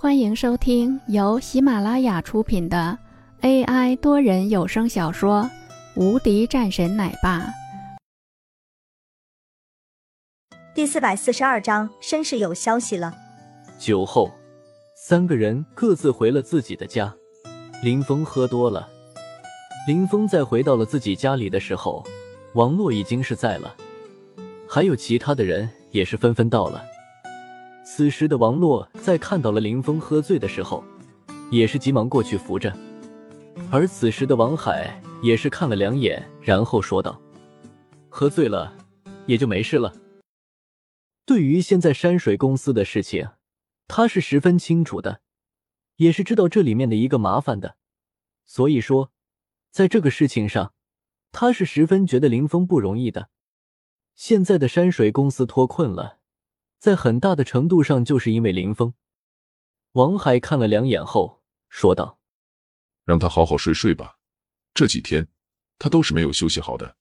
欢迎收听由喜马拉雅出品的 AI 多人有声小说《无敌战神奶爸》第四百四十二章：绅士有消息了。酒后，三个人各自回了自己的家。林峰喝多了。林峰在回到了自己家里的时候，王洛已经是在了，还有其他的人也是纷纷到了。此时的王洛在看到了林峰喝醉的时候，也是急忙过去扶着。而此时的王海也是看了两眼，然后说道：“喝醉了也就没事了。对于现在山水公司的事情，他是十分清楚的，也是知道这里面的一个麻烦的。所以说，在这个事情上，他是十分觉得林峰不容易的。现在的山水公司脱困了。”在很大的程度上，就是因为林峰。王海看了两眼后说道：“让他好好睡睡吧，这几天他都是没有休息好的。”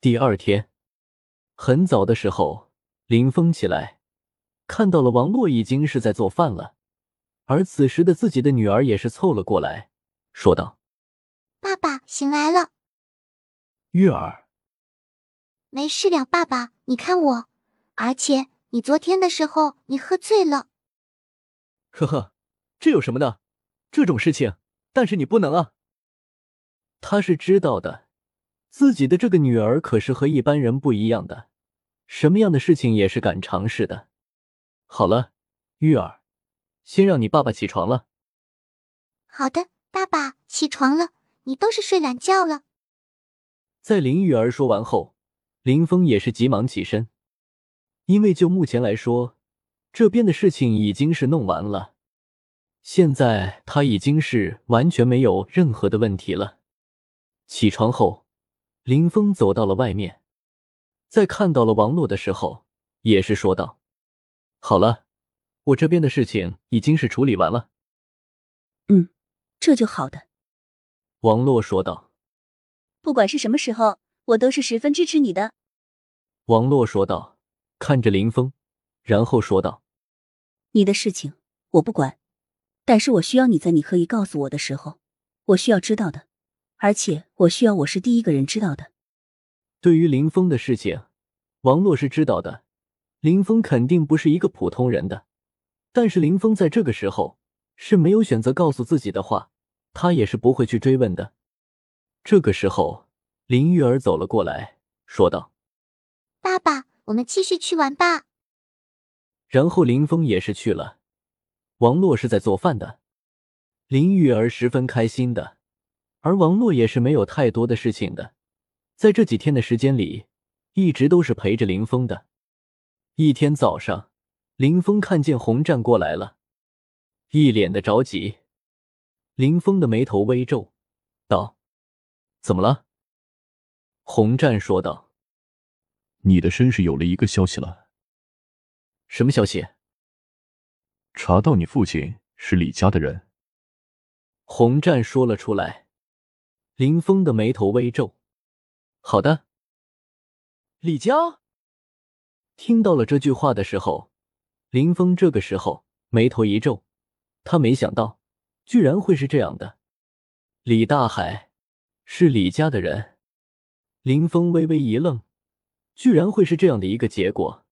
第二天很早的时候，林峰起来，看到了王洛已经是在做饭了，而此时的自己的女儿也是凑了过来，说道：“爸爸醒来了。”月儿，没事了，爸爸，你看我。而且你昨天的时候，你喝醉了。呵呵，这有什么的？这种事情，但是你不能啊。他是知道的，自己的这个女儿可是和一般人不一样的，什么样的事情也是敢尝试的。好了，玉儿，先让你爸爸起床了。好的，爸爸起床了，你都是睡懒觉了。在林玉儿说完后，林峰也是急忙起身。因为就目前来说，这边的事情已经是弄完了，现在他已经是完全没有任何的问题了。起床后，林峰走到了外面，在看到了王洛的时候，也是说道：“好了，我这边的事情已经是处理完了。”“嗯，这就好的。”王洛说道。“不管是什么时候，我都是十分支持你的。”王洛说道。看着林峰，然后说道：“你的事情我不管，但是我需要你在你可以告诉我的时候，我需要知道的，而且我需要我是第一个人知道的。”对于林峰的事情，王洛是知道的，林峰肯定不是一个普通人的，但是林峰在这个时候是没有选择告诉自己的话，他也是不会去追问的。这个时候，林玉儿走了过来，说道：“爸爸。”我们继续去玩吧。然后林峰也是去了，王洛是在做饭的，林玉儿十分开心的，而王洛也是没有太多的事情的，在这几天的时间里，一直都是陪着林峰的。一天早上，林峰看见洪战过来了，一脸的着急，林峰的眉头微皱，道：“怎么了？”洪战说道。你的身世有了一个消息了，什么消息？查到你父亲是李家的人。洪战说了出来，林峰的眉头微皱。好的，李家。听到了这句话的时候，林峰这个时候眉头一皱，他没想到居然会是这样的。李大海是李家的人，林峰微微一愣。居然会是这样的一个结果，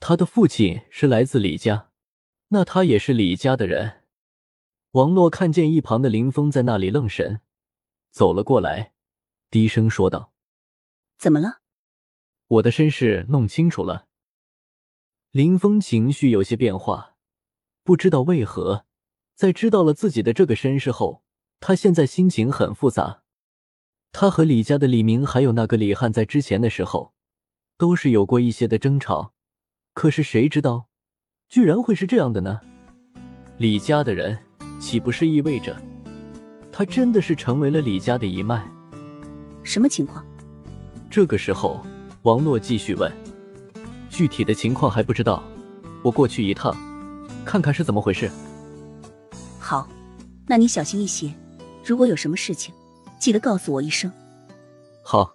他的父亲是来自李家，那他也是李家的人。王洛看见一旁的林峰在那里愣神，走了过来，低声说道：“怎么了？我的身世弄清楚了。”林峰情绪有些变化，不知道为何，在知道了自己的这个身世后，他现在心情很复杂。他和李家的李明还有那个李汉在之前的时候。都是有过一些的争吵，可是谁知道，居然会是这样的呢？李家的人岂不是意味着他真的是成为了李家的一脉？什么情况？这个时候，王洛继续问：“具体的情况还不知道，我过去一趟，看看是怎么回事。”好，那你小心一些，如果有什么事情，记得告诉我一声。好。